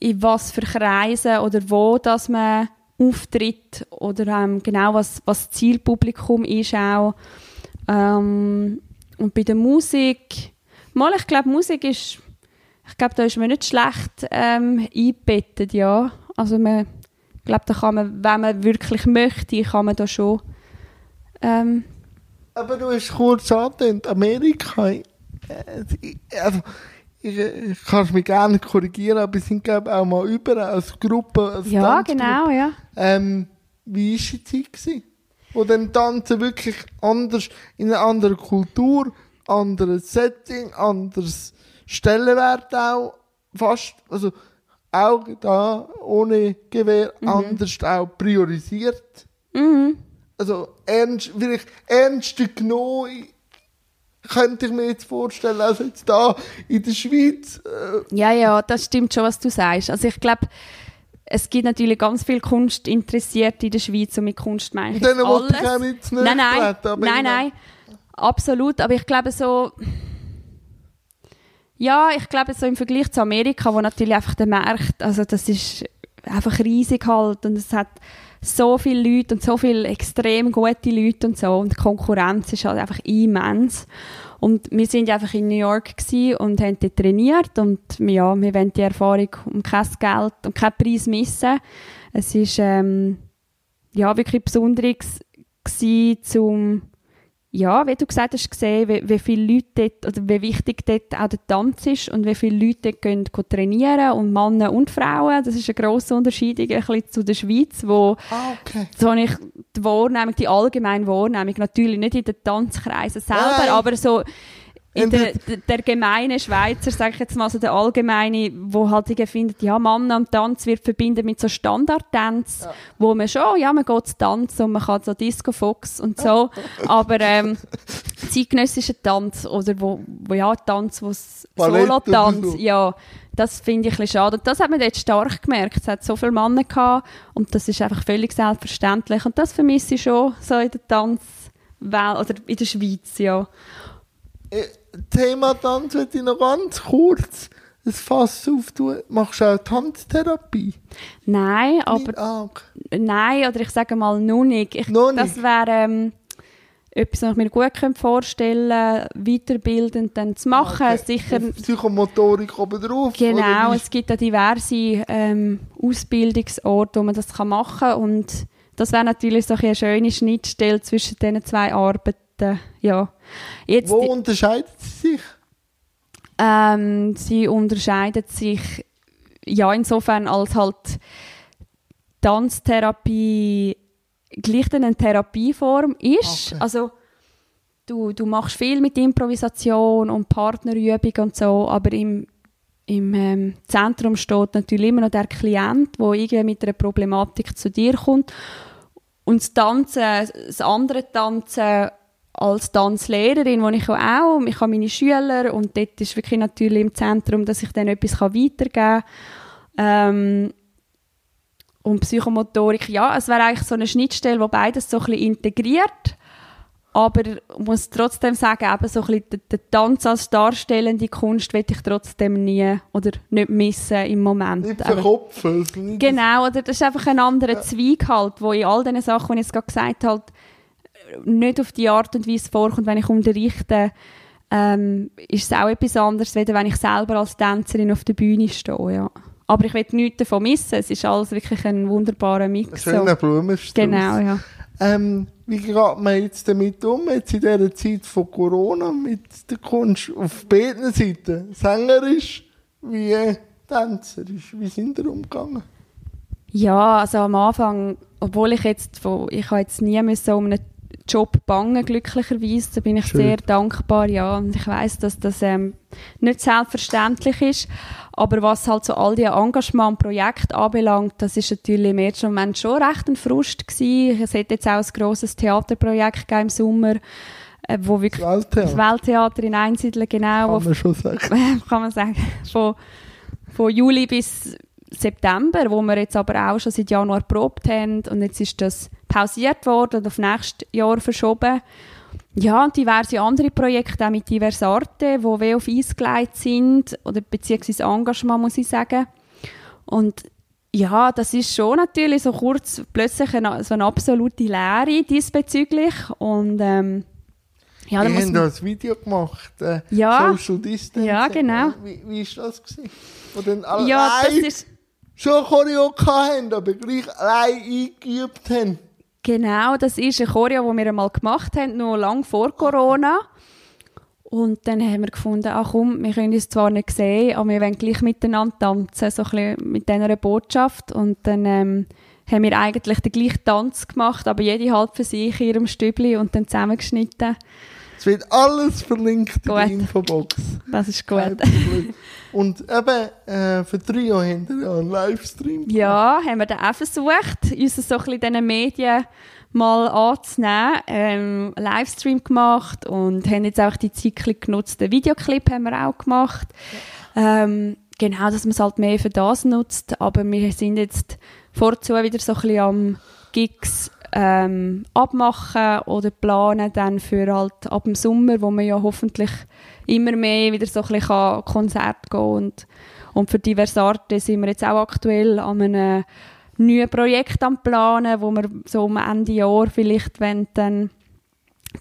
in was für Kreisen oder wo dass man auftritt oder ähm, genau was, was Zielpublikum ist auch. Ähm, und bei der Musik, mal, ich glaube, Musik ist, ich glaube, da ist man nicht schlecht ähm, eingebettet, ja. Also man, ich glaube, da kann man, wenn man wirklich möchte, kann man da schon ähm, aber du hast kurz angetönt, Amerika, äh, also, ich, ich kann mich gerne korrigieren, aber wir sind, glaube auch mal über als Gruppe. Als ja, genau, ja. Ähm, wie war die Zeit? Gewesen? Wo dann Tanzen wirklich anders, in einer anderen Kultur anderes Setting, anderes Stellenwert auch, fast, also auch da ohne Gewehr mhm. anders auch priorisiert. Mhm. Also ernst, vielleicht ernster genommen könnte ich mir jetzt vorstellen, als jetzt da in der Schweiz. Äh ja, ja, das stimmt schon, was du sagst. Also ich glaube, es gibt natürlich ganz viele Kunstinteressierte in der Schweiz und mit Kunst meine ich Denen alles. Ich auch nicht nein, nein, treten, nein, nein, absolut. Aber ich glaube so, ja, ich glaube so im Vergleich zu Amerika, wo natürlich einfach der Markt, also das ist einfach riesig halt und es hat so viele Leute und so viele extrem gute Leute und so und die Konkurrenz ist halt einfach immens. Und wir sind einfach in New York und haben dort trainiert und ja, wir wollen die Erfahrung um kein Geld und keinen Preis missen. Es ist ähm, ja wirklich besonderes gewesen, zum ja, wie du gesagt hast, gesehen, wie, wie viele Leute dort, oder wie wichtig dort auch der Tanz ist und wie viele Leute dort gehen, gehen trainieren und Männer und Frauen. Das ist ein grosser Unterschied ein bisschen zu der Schweiz, wo ah, okay. so ich die Wahrnehmung, die allgemeine Wahrnehmung, natürlich nicht in den Tanzkreisen selber, Nein. aber so in der, der, gemeine Schweizer, sage ich jetzt mal, so der allgemeine, wo halt findet, ja, Mann am Tanz wird verbinden mit so Standardtanz, ja. wo man schon, ja, man geht zu tanzen und man kann so Disco Fox und so, [laughs] aber ähm, zeitgenössischer Tanz oder wo, wo ja, Tanz, wo Solo-Tanz, so. ja, das finde ich ein bisschen schade. Und das hat man jetzt stark gemerkt. Es hat so viele Männer gehabt und das ist einfach völlig selbstverständlich. Und das vermisse ich schon so in der Tanzwelt oder in der Schweiz, ja. Äh, Thema Tanz würde ich noch ganz kurz ein Fass auftun. Machst du auch Tanztherapie? Nein, aber... Nein, oder ich sage mal noch nicht. Ich, noch nicht? Das wäre ähm, etwas, was ich mir gut vorstellen könnte, weiterbildend dann zu machen. Okay. Sicher, Psychomotorik oben drauf? Genau, es gibt ja diverse ähm, Ausbildungsorte, wo man das machen kann und das wäre natürlich so eine schöne Schnittstelle zwischen diesen zwei Arbeiten, ja. Jetzt Wo unterscheidet sie sich? Ähm, sie unterscheidet sich ja insofern als halt Tanztherapie gleich eine Therapieform ist. Okay. Also du, du machst viel mit Improvisation und Partnerübung und so, aber im, im ähm, Zentrum steht natürlich immer noch der Klient, der irgendwie mit einer Problematik zu dir kommt. Und das Tanzen, das andere Tanzen als Tanzlehrerin, wo ich auch, ich habe meine Schüler und dort ist wirklich natürlich im Zentrum, dass ich dann etwas weitergeben kann. Ähm, und Psychomotorik, ja, es wäre eigentlich so eine Schnittstelle, wo beides so ein bisschen integriert, aber ich muss trotzdem sagen, eben so ein bisschen den, den Tanz als darstellende Kunst will ich trotzdem nie oder nicht missen im Moment. Nicht verkopfen. Genau, oder das ist einfach ein anderer ja. Zweig halt, wo in all diesen Sachen, die ich jetzt gerade gesagt habe, nicht auf die Art und Weise vorkommt, wenn ich unterrichte, ähm, ist es auch etwas anderes, als wenn ich selber als Tänzerin auf der Bühne stehe. Ja. Aber ich will nichts davon missen. Es ist alles wirklich ein wunderbarer Mix. Schöner. Blumenstrauß. Genau, ja. Ähm, wie geht man jetzt damit um, jetzt in dieser Zeit von Corona, mit der Kunst auf beiden Seiten, sängerisch wie tänzerisch? Wie sind ihr umgegangen? Ja, also am Anfang, obwohl ich jetzt, von, ich habe jetzt nie so um einen Job bangen, glücklicherweise. Da bin ich Schön. sehr dankbar, ja. Und ich weiß, dass das ähm, nicht selbstverständlich ist. Aber was halt so all die Engagement und Projekte anbelangt, das ist natürlich im ersten Moment schon recht ein Frust gewesen. Es hat jetzt auch ein grosses Theaterprojekt im Sommer, äh, wo wirklich das Welttheater. das Welttheater in Einsiedeln, genau. Kann man schon sagen. [laughs] kann man sagen. Von, von Juli bis September, wo wir jetzt aber auch schon seit Januar probt haben und jetzt ist das pausiert worden und auf nächstes Jahr verschoben. Ja, und diverse andere Projekte auch mit Diversarte, wo wir auf Eis gelegt sind oder beziehungsweise Engagement, muss ich sagen. Und ja, das ist schon natürlich so kurz plötzlich eine, so eine absolute Leere diesbezüglich und ähm, ja, Wir haben da ein Video gemacht, äh, ja, Social Distancing. Ja, genau. Wie, wie ist das gewesen? Wo dann alle ja, das ist schon Choreo haben, aber gleich allein eingeübt haben. Genau, das ist ein Choreo, das wir einmal gemacht haben, noch lange vor Corona. Und dann haben wir gefunden, ach komm, wir können uns zwar nicht sehen, aber wir wollen gleich miteinander tanzen, so ein bisschen mit dieser Botschaft. Und dann ähm, haben wir eigentlich den gleichen Tanz gemacht, aber jede halb für sich in ihrem Stübli und dann zusammengeschnitten. Es wird alles verlinkt Gut. in der Infobox. Das ist gut. Und eben, äh, für drei Jahre haben wir ja einen Livestream. Ja, haben wir dann auch versucht, uns so ein bisschen diesen Medien mal anzunehmen, ähm, einen Livestream gemacht und haben jetzt auch die Zeit genutzt. Den Videoclip haben wir auch gemacht. Ähm, genau, dass man es halt mehr für das nutzt. Aber wir sind jetzt vorzu wieder so ein bisschen am Gigs ähm, abmachen oder planen dann für halt ab dem Sommer, wo man ja hoffentlich immer mehr wieder so ein bisschen kann Konzert gehen und und für diverse Arten sind wir jetzt auch aktuell an einem neuen Projekt am planen, wo wir so am Ende Jahr vielleicht dann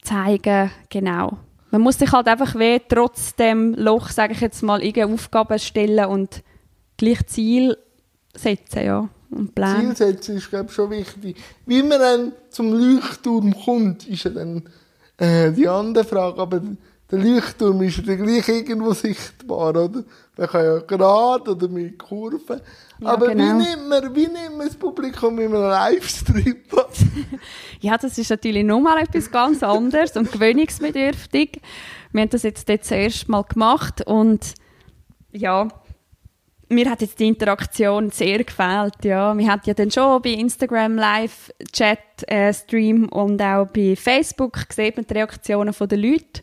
zeigen, genau. Man muss sich halt einfach weh trotz dem Loch, sage ich jetzt mal, irgendeine Aufgabe stellen und gleich Ziel setzen, ja, und planen. Zielsetzung ist, glaube ich, schon wichtig. Wie man dann zum Leuchtturm kommt, ist ja dann äh, die andere Frage. Aber der Leuchtturm ist ja dann gleich irgendwo sichtbar, oder? Man kann ja gerade oder mit Kurven. Ja, aber genau. wie, nimmt man, wie nimmt man das Publikum in einem Livestream? [laughs] Ja, das ist natürlich nochmal etwas ganz anderes und gewöhnungsbedürftig. Wir haben das jetzt dort zuerst mal gemacht und ja, mir hat jetzt die Interaktion sehr gefällt. Ja. Wir hatten ja dann schon bei Instagram Live Chat, äh, Stream und auch bei Facebook sieht man die Reaktionen der Leute.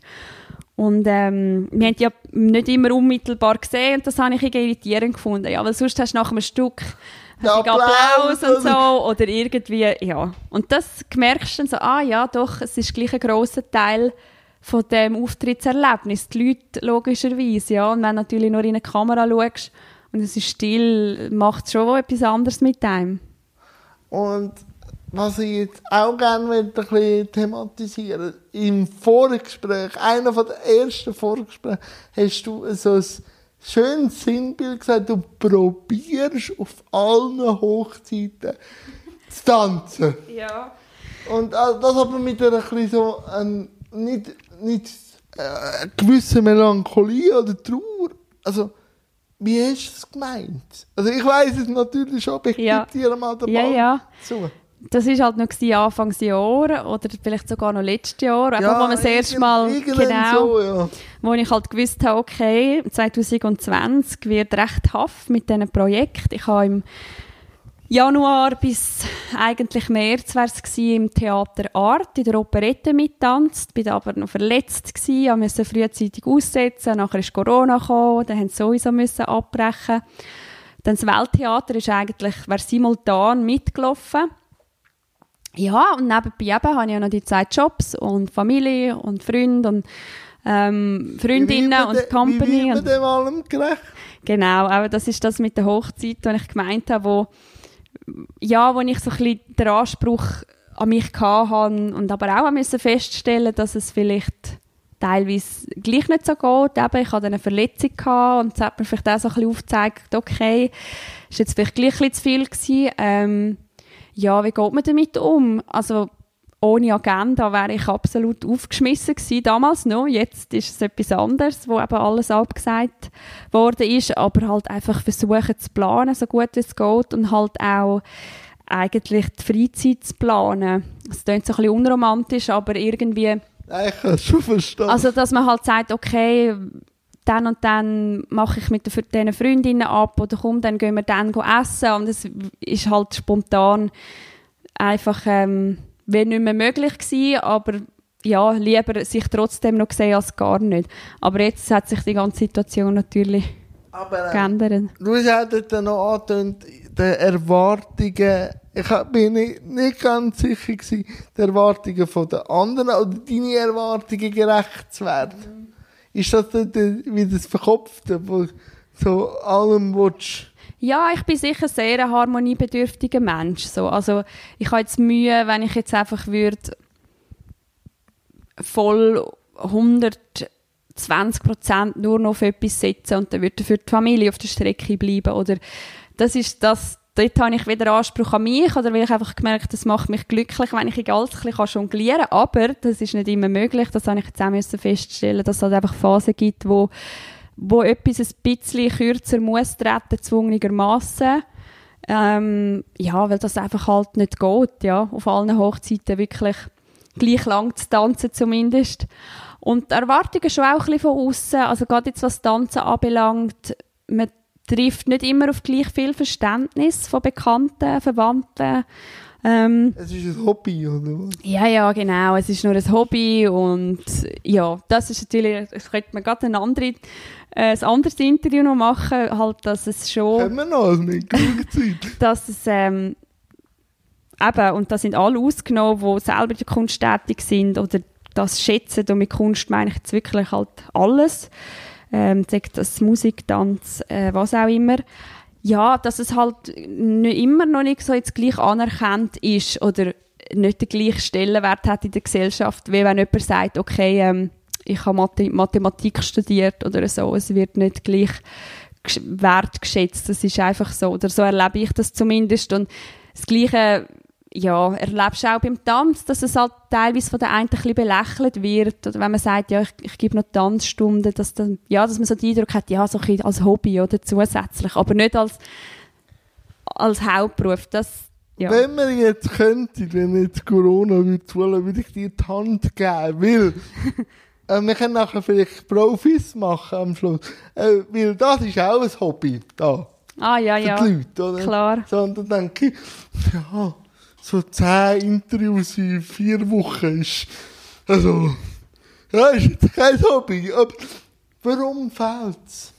Und ähm, wir haben die ja nicht immer unmittelbar gesehen und das habe ich irritierend gefunden. Ja, weil sonst hast du nach einem Stück Applaus Applaus und so oder irgendwie, ja. Und das merkst du dann so, ah ja, doch, es ist gleich ein grosser Teil von dem Auftrittserlebnis. Die Leute logischerweise, ja. Und wenn du natürlich nur in eine Kamera schaust und es ist still, macht schon etwas anderes mit einem. Und was ich jetzt auch gerne möchte, ein bisschen thematisieren im Vorgespräch, einer von den ersten Vorgesprächen, hast du so ein schönes Sinnbild gesagt, du probierst auf allen Hochzeiten zu tanzen. [laughs] Ja. Und äh, das hat man mit einer ein so ein, nicht, nicht äh, eine gewisse Melancholie oder Trauer. Also, wie hast du es gemeint? Also ich weiß es natürlich schon, aber ich Ja. gebe dir mal den Ja, Ball ja. zu. Das war halt noch Anfangsjahr oder vielleicht sogar noch letztes Jahr, einfach wo man das erste Mal, genau, So, ja. wo ich halt gewusst habe, okay, 2020 wird recht haft mit diesem Projekt. Ich habe im Januar bis eigentlich März war es im Theater Art in der Operette mittanzt, bin aber noch verletzt gsi, musste frühzeitig aussetzen, nachher ist Corona gekommen, dann haben sie sowieso müssen abbrechen. Dann das Welttheater ist eigentlich, wäre simultan mitgelaufen. Ja, und nebenbei eben habe ich ja noch die zwei Jobs und Familie und Freunde und ähm, Freundinnen und de- Company. Wie wird dem allem gerecht? Genau, aber das ist das mit der Hochzeit, was ich gemeint habe, wo, ja, wo ich so ein bisschen den Anspruch an mich hatte und aber auch müssen feststellen, dass es vielleicht teilweise gleich nicht so geht. Eben, ich hatte eine Verletzung und es hat mir vielleicht auch so ein bisschen aufgezeigt, okay, ist jetzt vielleicht gleich ein bisschen zu viel gewesen. Ähm, ja, wie geht man damit um? Also ohne Agenda wäre ich absolut aufgeschmissen gewesen, damals noch. Jetzt ist es etwas anderes, wo eben alles abgesagt worden ist, aber halt einfach versuchen zu planen, so gut es geht und halt auch eigentlich die Freizeit zu planen. Es klingt so ein bisschen unromantisch, aber irgendwie, ich kann schon verstehen. also dass man halt sagt, okay, dann und dann mache ich mit diesen Freundinnen ab oder komm, dann gehen wir dann essen und es ist halt spontan einfach ähm, wäre nicht mehr möglich gewesen, aber ja, lieber sich trotzdem noch sehen als gar nicht. Aber jetzt hat sich die ganze Situation natürlich aber äh, geändert. du auch dort noch angetönt, die Erwartungen, ich bin nicht, nicht ganz sicher gewesen, die Erwartungen von den anderen oder deine Erwartungen gerecht zu werden. Ist das äh, wie das Verkopfte, wo so allem willst, Ja, ich bin sicher sehr ein harmoniebedürftiger Mensch. So. Also ich habe jetzt Mühe, wenn ich jetzt einfach würde voll 120 Prozent nur noch auf etwas setzen und dann würde für die Familie auf der Strecke bleiben. Oder das ist das, dort habe ich wieder Anspruch an mich oder weil ich einfach gemerkt, das macht mich glücklich, wenn ich in ein bisschen jonglieren kann. Aber das ist nicht immer möglich. Das habe ich jetzt auch feststellen, dass es halt einfach Phasen gibt, wo wo etwas ein bisschen kürzer muss treten, zwungenermassen. Ähm, ja, weil das einfach halt nicht geht, ja, auf allen Hochzeiten wirklich gleich lang zu tanzen zumindest. Und die Erwartungen schon auch ein bisschen von außen, also gerade jetzt was Tanzen anbelangt, man trifft nicht immer auf gleich viel Verständnis von Bekannten, Verwandten. Ähm, es ist ein Hobby, oder was? Ja, ja, genau. Es ist nur ein Hobby und ja, das ist natürlich, es könnte man gerade ein, andere, äh, ein anderes Interview noch machen, halt, dass es schon... Können wir noch, mit genug Zeit. [laughs] dass es, ähm, eben, und da sind alle ausgenommen, die selber in der Kunst tätig sind oder das schätzen und mit Kunst meine ich jetzt wirklich halt alles ähm, sagt das Musik, Tanz, äh, was auch immer. Ja, dass es halt nicht immer noch nicht so jetzt gleich anerkannt ist oder nicht den gleichen Stellenwert hat in der Gesellschaft, wie wenn jemand sagt, okay, ähm, ich habe Mathematik studiert oder so, es wird nicht gleich wertgeschätzt, das ist einfach so, oder so erlebe ich das zumindest. Und das Gleiche ja, erlebst du auch beim Tanz, dass es halt teilweise von der einen ein bisschen belächelt wird. Oder wenn man sagt, ja, ich, ich gebe noch Tanzstunden, dass, dann, ja, dass man so den Eindruck hat, ja, so ein als Hobby oder zusätzlich, aber nicht als, als Hauptberuf. Das, ja. Wenn man jetzt könnte, wenn jetzt Corona würde würde ich dir die Hand geben, weil [laughs] äh, wir können nachher vielleicht Profis machen am Schluss, äh, weil das ist auch ein Hobby da. Ah, ja, ja. Die Leute, oder? Klar. So, und dann denke ich, ja, so zehn Interviews in vier Wochen ist. Also, ja, ist jetzt kein Hobby. Aber warum fehlt's?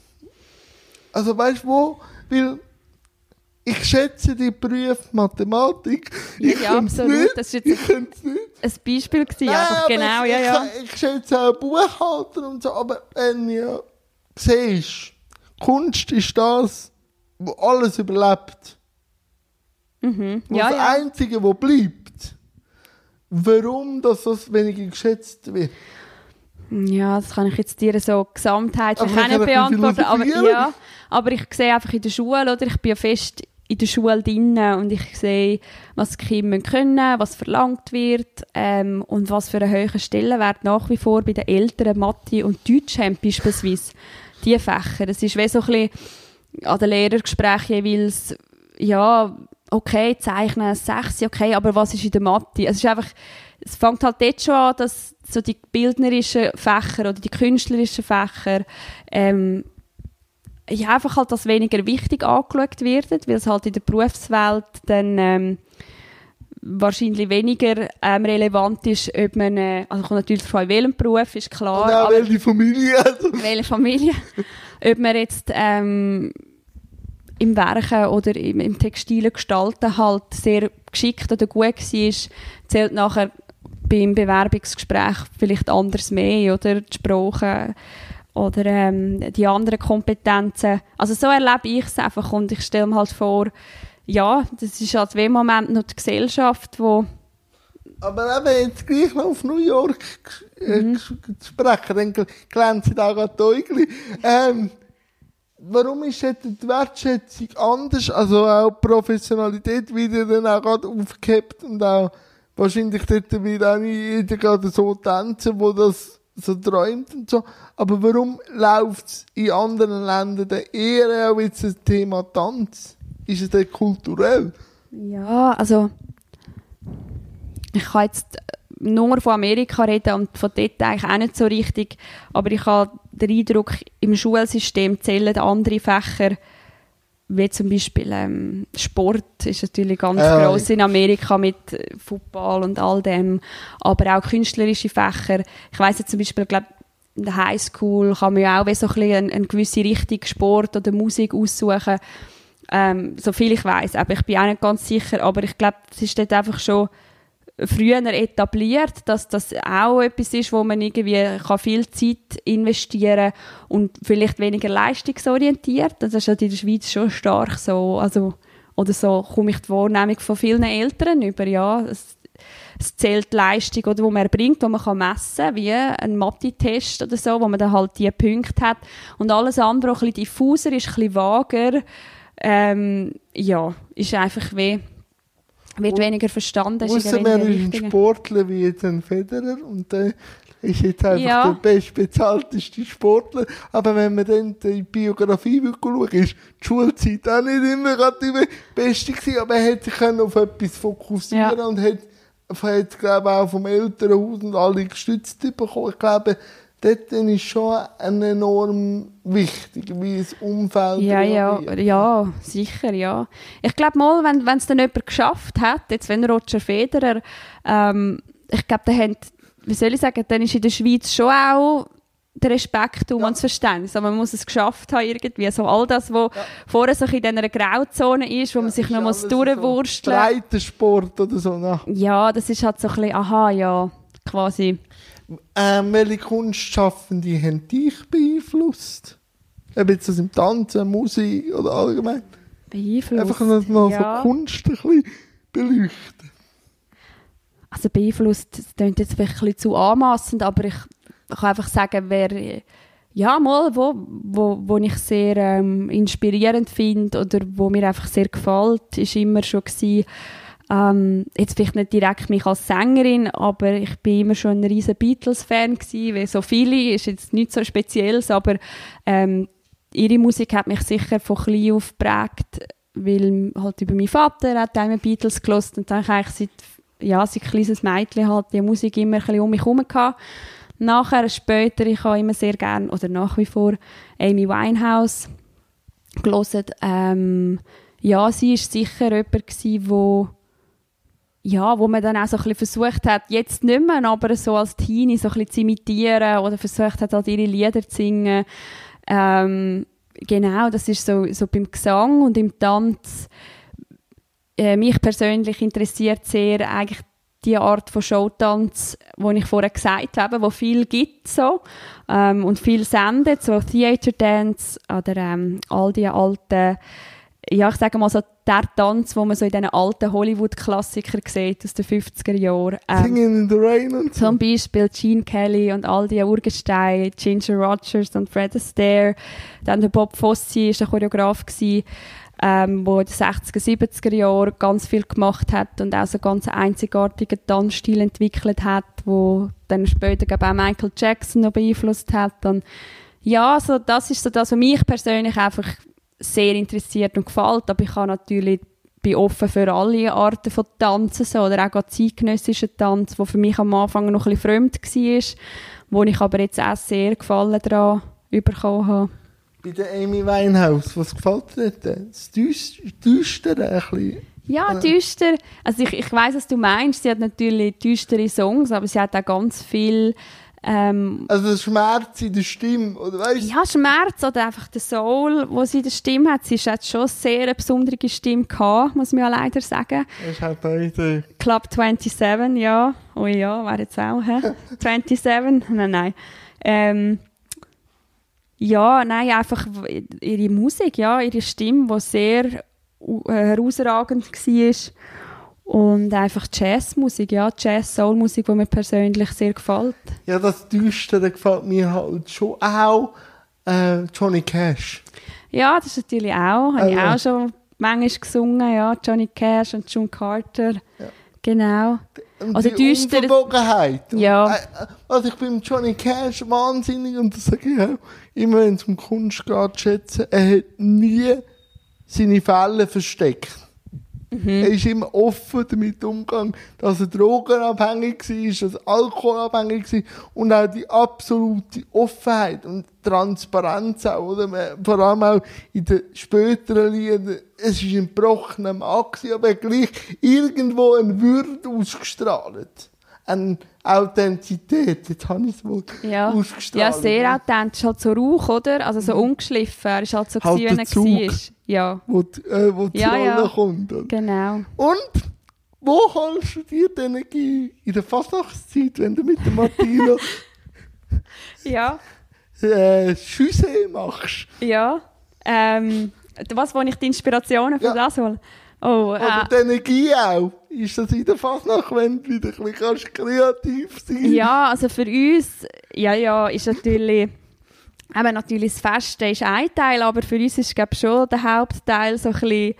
Also, weißt du wo? Weil ich schätze die Berufe Mathematik. Ich ja, absolut. Nicht. Das ist jetzt ein, ein Beispiel gewesen, Nein, einfach genau, ich, ja, ja. Ich, ich schätze auch Buchhalter und so, aber wenn du siehst, Kunst ist das, wo alles überlebt. Mhm. Ja, das ja. Einzige, was bleibt, warum das so weniger geschätzt wird. Ja, das kann ich jetzt dir so Gesamtheit nicht beantworten. Aber, ja, aber ich sehe einfach in der Schule, oder? Ich bin ja fest in der Schule drin und ich sehe, was die Kinder können, was verlangt wird ähm, und was für einen hohen Stellenwert nach wie vor bei den Eltern Mathe und Deutsch haben beispielsweise. Diese Fächer. Das ist wie so ein bisschen an den Lehrergesprächen jeweils, ja, okay, zeichnen, sechs, okay, aber was ist in der Mathe? Es ist einfach, es fängt halt dort schon an, dass so die bildnerischen Fächer oder die künstlerischen Fächer ähm, ja, einfach halt als weniger wichtig angeschaut werden, weil es halt in der Berufswelt dann ähm, wahrscheinlich weniger ähm, relevant ist, ob man, äh, also kommt natürlich von welchem Beruf, ist klar. Oder auch welche Familie. [laughs] welche Familie. ob man jetzt ähm, im Werken oder im, im textilen Gestalten halt sehr geschickt oder gut war, zählt nachher beim Bewerbungsgespräch vielleicht anders mehr oder die Sprache oder ähm, die anderen Kompetenzen. Also so erlebe ich es einfach und ich stelle mir halt vor, ja, das ist halt im Moment noch die Gesellschaft, wo aber eben jetzt gleich noch auf New York äh, mhm. sprechen, dann glänzen auch gerade die Äugel. Ähm, warum ist die Wertschätzung anders? Also auch Professionalität wieder dann auch gerade aufgehebt und auch wahrscheinlich dort wird auch nicht jeder gerade so tanzen, wo das so träumt und so. Aber warum läuft es in anderen Ländern dann eher auch jetzt das Thema Tanz? Ist es dann kulturell? Ja, also ich kann jetzt nur von Amerika reden und von dort eigentlich auch nicht so richtig. Aber ich habe den Eindruck, im Schulsystem zählen andere Fächer, wie zum Beispiel ähm, Sport ist natürlich ganz äh. groß in Amerika mit Football und all dem, aber auch künstlerische Fächer. Ich weiß jetzt zum Beispiel, glaube in der Highschool kann man ja auch so ein bisschen eine, eine gewisse Richtung Sport oder Musik aussuchen. Ähm, so viel ich weiß, aber ich bin auch nicht ganz sicher, aber ich glaube, es ist dort einfach schon früher etabliert, dass das auch etwas ist, wo man irgendwie kann viel Zeit investieren und vielleicht weniger leistungsorientiert. Das ist halt in der Schweiz schon stark so. Also, oder so komme ich die Wahrnehmung von vielen Eltern über. Ja, es, es zählt Leistung, oder, die man erbringt, die man kann messen kann, wie ein Mathe-Test oder so, wo man dann halt die Punkte hat. Und alles andere, auch ein bisschen diffuser, ist ein bisschen vager. Ähm, ja, ist einfach wie wird weniger verstanden. Außer man ist ein Sportler wie jetzt ein Federer und der ist jetzt einfach ja. der bestbezahlteste Sportler. Aber wenn man dann die Biografie schaut, ist die Schulzeit auch nicht immer gerade die beste gewesen, aber er hat sich auf etwas fokussieren ja. und hat hat, glaube ich, auch vom Elternhaus und alle gestützt bekommen. Ich glaube, dort ist schon enorm wichtig, wie das Umfeld ja, ja, ja, sicher, ja. Ich glaube mal, wenn es dann jemand geschafft hat, jetzt wenn Roger Federer, ähm, ich glaube, der hat, wie soll ich sagen, dann ist in der Schweiz schon auch der Respekt um ja. und das Verständnis. Aber man muss es geschafft haben irgendwie. So all das, was ja. vorher so in dieser Grauzone ist, wo ja, man sich noch mal durchwursteln muss. Breitensport oder so. Ne? Ja, das ist halt so ein bisschen, aha, ja, quasi. Ähm, welche Kunstschaffende haben dich beeinflusst? Ob jetzt das im Tanzen, Musik oder allgemein? Beeinflusst? Einfach noch, noch ja. so Kunst ein bisschen beleuchten. Also beeinflusst, das klingt jetzt vielleicht ein bisschen zu anmassend, aber ich kann einfach sagen, wer ja mal wo, wo, wo ich sehr ähm, inspirierend finde oder wo mir einfach sehr gefällt, ist immer schon gewesen, ähm, jetzt vielleicht nicht direkt mich als Sängerin, aber ich bin immer schon ein riesen Beatles-Fan gewesen, wie so viele, ist jetzt nichts so Spezielles, aber ähm, ihre Musik hat mich sicher von klein auf geprägt, weil halt über meinen Vater hat einmal Beatles gelost und dann habe ich seit, ja, seit kleines Mädchen halt die Musik immer ein bisschen um mich herum gehabt Nachher, später, ich habe immer sehr gerne, oder nach wie vor, Amy Winehouse gelesen. Ähm, ja, sie war sicher jemand gewesen, wo ja, wo man dann auch so ein bisschen versucht hat, jetzt nicht mehr, aber so als Teenie so ein bisschen zu imitieren oder versucht hat, halt ihre Lieder zu singen. Ähm, genau, das ist so, so beim Gesang und im Tanz. Äh, mich persönlich interessiert sehr eigentlich die Art von Showtanz, wo ich vorher gesagt habe, wo viel gibt so ähm, und viel sendet, so Theater Dance oder ähm, all die alten, ja ich sage mal so der Tanz, wo man so in diesen alten Hollywood-Klassikern sieht aus den 50er Jahren. Ähm, Singing in the Rain und so. Zum Beispiel Gene Kelly und all die Urgesteine, Ginger Rogers und Fred Astaire. Dann der Bob Fosse war der Choreograf gewesen ähm, wo in den 60er, 70er Jahren ganz viel gemacht hat und auch so ganz einzigartigen Tanzstil entwickelt hat, wo dann später auch Michael Jackson noch beeinflusst hat. Und ja, so, das ist so das, was mich persönlich einfach sehr interessiert und gefällt, aber ich habe natürlich bin offen für alle Arten von Tanzen so, oder auch zeitgenössischen Tanz, wo für mich am Anfang noch ein bisschen fremd war, wo ich aber jetzt auch sehr Gefallen daran bekommen habe bei der Amy Winehouse, was gefällt dir denn? Das Düstere ein bisschen? Ja, düster. Also ich, ich weiß, was du meinst. Sie hat natürlich düstere Songs, aber sie hat auch ganz viel... Ähm, also Schmerz in der Stimme, oder weißt Ja, Schmerz oder einfach der Soul, wo sie in der Stimme hat. Sie hat schon sehr eine besondere Stimme gehabt, muss man ja leider sagen. Das ist halt beide. Club 27, ja. Oh ja, wäre jetzt auch, hä? [laughs] 27? Nein, nein. Ähm, ja, nein, einfach ihre Musik, ja, ihre Stimme, die sehr äh, herausragend war. Und einfach Jazzmusik, ja, Jazz-Soul-Musik, die mir persönlich sehr gefällt. Ja, das Düstere gefällt mir halt schon auch. Äh, Johnny Cash. Ja, das ist natürlich auch. Habe ich auch schon manchmal gesungen, ja. Johnny Cash und June Carter. Ja. Genau. Und also die düster... Unverbogenheit. Ja. Äh, also ich bin Johnny Cash wahnsinnig und das sage ich auch immer, wenn es um Kunst geht, schätzen, er hat nie seine Fälle versteckt. Mhm. Er ist immer offen damit umgegangen, dass er drogenabhängig war, dass er alkoholabhängig war und auch die absolute Offenheit und Transparenz auch, oder? Vor allem auch in den späteren Liedern. Es war ein gebrochener Mann, aber gleich irgendwo eine Würde ausgestrahlt. Eine Authentizität, jetzt habe ich es wohl ja. ausgestrahlt. Ja, sehr authentisch, halt so Rauch, oder? Also so mhm. ungeschliffen, er ist halt so halt gewesen, wenn er war. Ja. Wo, die, äh, wo die ja, ja. kommt. Oder? Genau. Und wo holst du dir die Energie? In der Fasnachtszeit, wenn du mit der Martina [laughs] ja. äh, Schüsse machst? Ja. Ähm, was, wo ich die Inspirationen von ja. das hole? Oh, Oder äh, die Energie auch. Ist das in der Fasnacht, wenn du wieder ein bisschen kreativ sein Ja, also für uns, ja, ja, ist natürlich, eben natürlich das Fest ist ein Teil, aber für uns ist, glaube schon der Hauptteil so ein bisschen,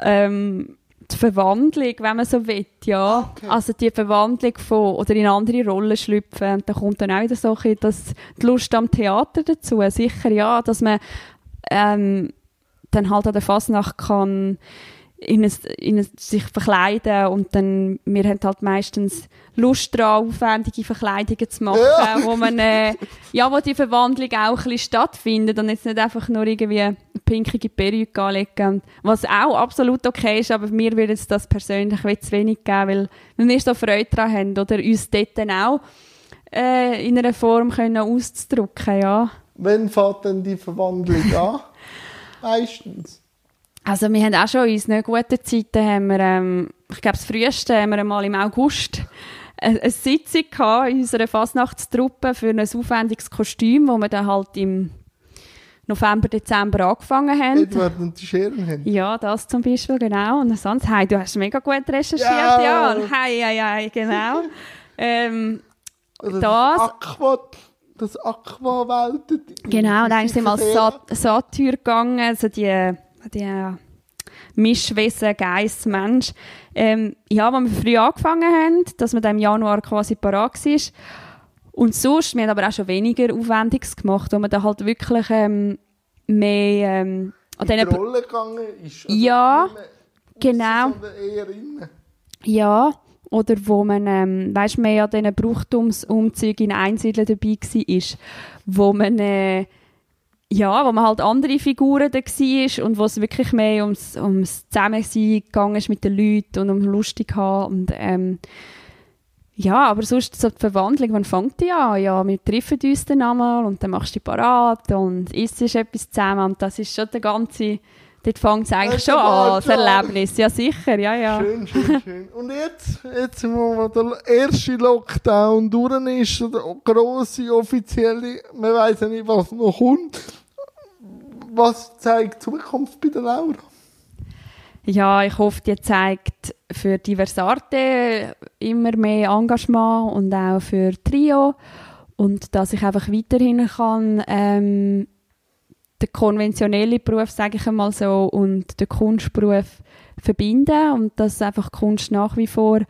ähm, die Verwandlung, wenn man so will, ja. Okay. Also die Verwandlung von, oder in andere Rollen schlüpfen. Und da kommt dann auch wieder so ein das, die Lust am Theater dazu. Sicher, ja, dass man ähm, dann halt an der Fasnacht kann in, ein, in ein, sich verkleiden und dann, wir haben halt meistens Lust daran, aufwendige Verkleidungen zu machen, ja. wo man, äh, ja, wo die Verwandlung auch ein bisschen stattfindet und jetzt nicht einfach nur irgendwie eine pinkige Perücke anlegen, was auch absolut okay ist, aber mir würde es das persönlich zu wenig geben, weil, weil wir so Freude daran haben oder uns dort dann auch äh, in einer Form können auszudrücken, ja. Wann fängt denn die Verwandlung an? [laughs] Meistens. Also wir haben auch schon in unseren guten Zeiten, haben wir, ähm, ich glaube das früheste, haben wir einmal im August eine, eine Sitzung gehabt in unserer Fasnachtstruppe für ein aufwendiges Kostüm, wo wir dann halt im November, Dezember angefangen haben. Edward und die Scherenhände. Ja, das zum Beispiel, genau. Und sonst, hey, du hast mega gut recherchiert, ja. ja. Hey, hey, hey, genau. [laughs] ähm, also das, Aqua, das Aqua-Welt. Genau, dann sind wir als Sat Satyr gegangen, also die die Mischwesen, Geist, Mensch. Ähm, ja, als wir früh angefangen haben, dass man dann im Januar quasi parat war. Und sonst, wir haben aber auch schon weniger Aufwendiges gemacht, wo man dann halt wirklich ähm, mehr... Ähm, an die Rolle gegangen ist? ja, genau. Ja, oder wo man, ähm, weißt, mehr an diesen Brauchtumsumzügen in Einsiedeln dabei war, wo man... Äh, ja, wo man halt andere Figuren da war und wo es wirklich mehr ums, ums Zusammensein gegangen ist mit den Leuten und um lustig haben und ähm, ja, aber sonst so die Verwandlung, wann fängt die an? Ja, wir treffen uns dann einmal und dann machst du die parat und isst etwas zusammen und das ist schon der ganze Dort fängt es eigentlich schon an, das Erlebnis. Ja, sicher, ja, ja. Schön, schön, schön. Und jetzt, jetzt wo der erste Lockdown durch ist, der grosse, offizielle, man weiß ja nicht, was noch kommt, was zeigt die Zukunft bei der Laura? Ja, ich hoffe, die zeigt für Diversarte immer mehr Engagement und auch für Trio und dass ich einfach weiterhin kann ähm, den konventionellen Beruf, sage ich einmal so, und den Kunstberuf verbinden und dass einfach Kunst nach wie vor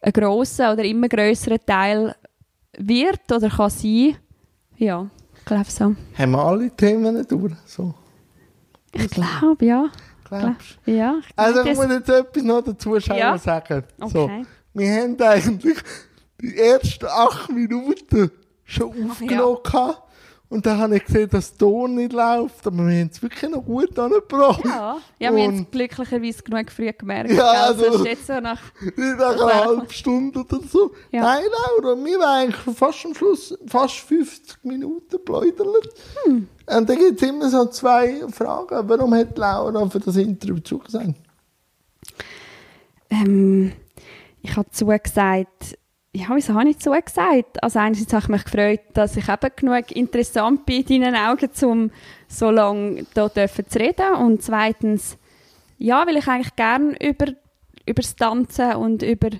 ein grosser oder immer größerer Teil wird oder kann sein. Ja, glaube so. Haben wir alle Themen durch? So. Ich glaube, ja. Glaubst du? Ja. Ich also ich muss jetzt etwas noch dazu ja. sagen. Okay. So, wir haben eigentlich die ersten acht Minuten schon aufgenommen. Ja. Und dann habe ich gesehen, dass der Ton nicht läuft, aber wir haben es wirklich noch gut angebracht. Ja, ja wir haben es glücklicherweise genug früh gemerkt. Ja, also, also jetzt so nach, [laughs] nach einer halben Stunde oder so. Ja. Nein, Laura, wir waren eigentlich fast am Schluss fast 50 Minuten pläudert. Hm. Und dann gibt es immer so zwei Fragen. Warum hat Laura für das Interview zugesagt? Ähm, ich habe zugesagt, ja, wieso habe ich so gesagt? Also einerseits habe ich mich gefreut, dass ich eben genug interessant bin in deinen Augen, um so lange hier zu reden. Und zweitens, ja, weil ich eigentlich gerne über, über das Tanzen und über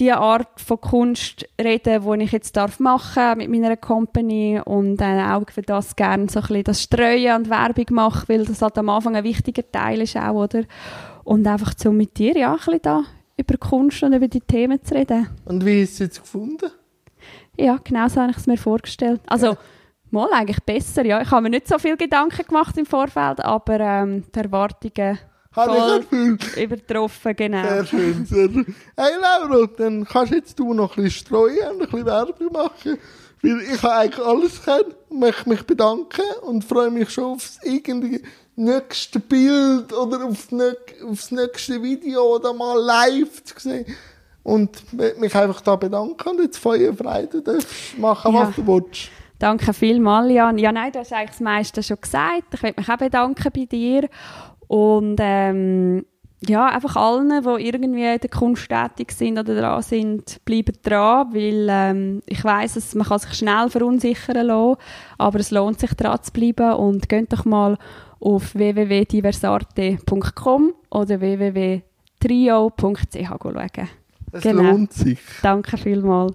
die Art von Kunst reden, die ich jetzt darf machen mit meiner Company und äh, auch für das gerne so ein bisschen das Streuen und Werbung mache, weil das halt am Anfang ein wichtiger Teil ist auch, oder? Und einfach so mit dir, ja, ein bisschen da über Kunst und über die Themen zu reden. Und wie hast du es jetzt gefunden? Ja, genau so habe ich es mir vorgestellt. Also, ja. mal eigentlich besser, ja. Ich habe mir nicht so viel Gedanken gemacht im Vorfeld, aber ähm, die Erwartungen voll übertroffen, genau. Sehr schön, sehr schön. Hey Laura, dann kannst jetzt du noch ein bisschen streuen und ein bisschen Werbung machen. Weil ich habe eigentlich alles können und möchte mich bedanken und freue mich schon aufs irgendwie nächste Bild oder auf das nächste Video oder mal live zu sehen. Und mich einfach da bedanken und jetzt feuerfrei, du darfst machen, ja. was du willst. Danke vielmals, Jan. Ja, nein, du hast eigentlich das meiste schon gesagt. Ich möchte mich auch bedanken bei dir. Und ähm, ja, einfach allen, die irgendwie in der Kunst tätig sind oder dran sind, bleiben dran, weil ähm, ich weiss, dass man kann sich schnell verunsichern lassen, aber es lohnt sich dran zu bleiben und geht doch mal auf www.diversarte.com oder www.trio.ch schauen. Es genau. lohnt sich. Danke vielmals.